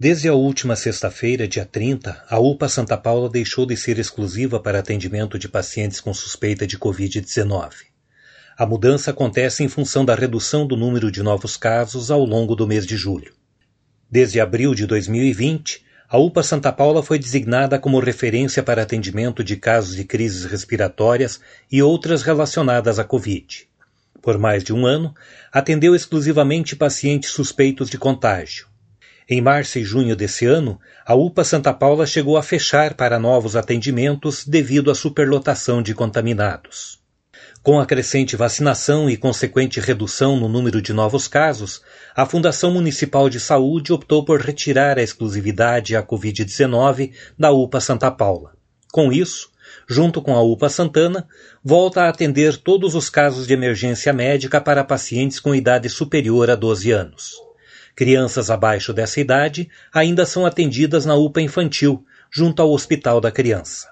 Desde a última sexta-feira, dia 30, a UPA Santa Paula deixou de ser exclusiva para atendimento de pacientes com suspeita de Covid-19. A mudança acontece em função da redução do número de novos casos ao longo do mês de julho. Desde abril de 2020, a UPA Santa Paula foi designada como referência para atendimento de casos de crises respiratórias e outras relacionadas à Covid. Por mais de um ano, atendeu exclusivamente pacientes suspeitos de contágio em março e junho desse ano, a UPA Santa Paula chegou a fechar para novos atendimentos devido à superlotação de contaminados. Com a crescente vacinação e consequente redução no número de novos casos, a Fundação Municipal de Saúde optou por retirar a exclusividade à Covid-19 da UPA Santa Paula. Com isso, junto com a UPA Santana, volta a atender todos os casos de emergência médica para pacientes com idade superior a 12 anos. Crianças abaixo dessa idade ainda são atendidas na UPA infantil, junto ao Hospital da Criança.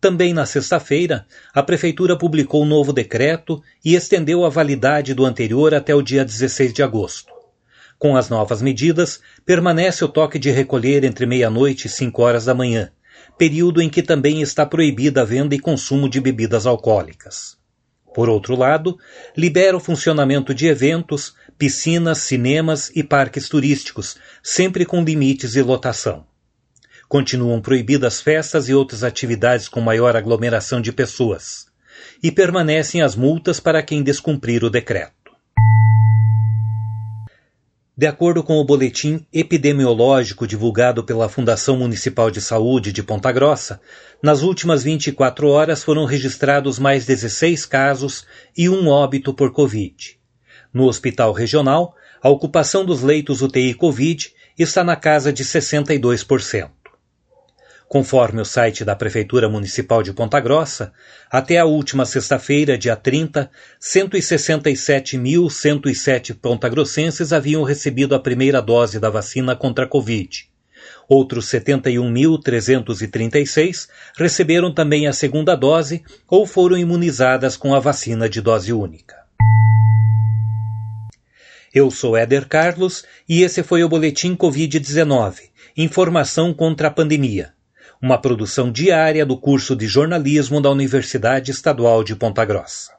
Também na sexta-feira, a Prefeitura publicou um novo decreto e estendeu a validade do anterior até o dia 16 de agosto. Com as novas medidas, permanece o toque de recolher entre meia-noite e 5 horas da manhã, período em que também está proibida a venda e consumo de bebidas alcoólicas. Por outro lado, libera o funcionamento de eventos, piscinas, cinemas e parques turísticos, sempre com limites de lotação. Continuam proibidas festas e outras atividades com maior aglomeração de pessoas. E permanecem as multas para quem descumprir o decreto. De acordo com o boletim epidemiológico divulgado pela Fundação Municipal de Saúde de Ponta Grossa, nas últimas 24 horas foram registrados mais 16 casos e um óbito por Covid. No hospital regional, a ocupação dos leitos UTI Covid está na casa de 62%. Conforme o site da Prefeitura Municipal de Ponta Grossa, até a última sexta-feira, dia 30, 167.107 pontagrossenses haviam recebido a primeira dose da vacina contra a Covid. Outros 71.336 receberam também a segunda dose ou foram imunizadas com a vacina de dose única. Eu sou Éder Carlos e esse foi o Boletim Covid-19 Informação contra a Pandemia uma produção diária do curso de jornalismo da Universidade Estadual de Ponta Grossa.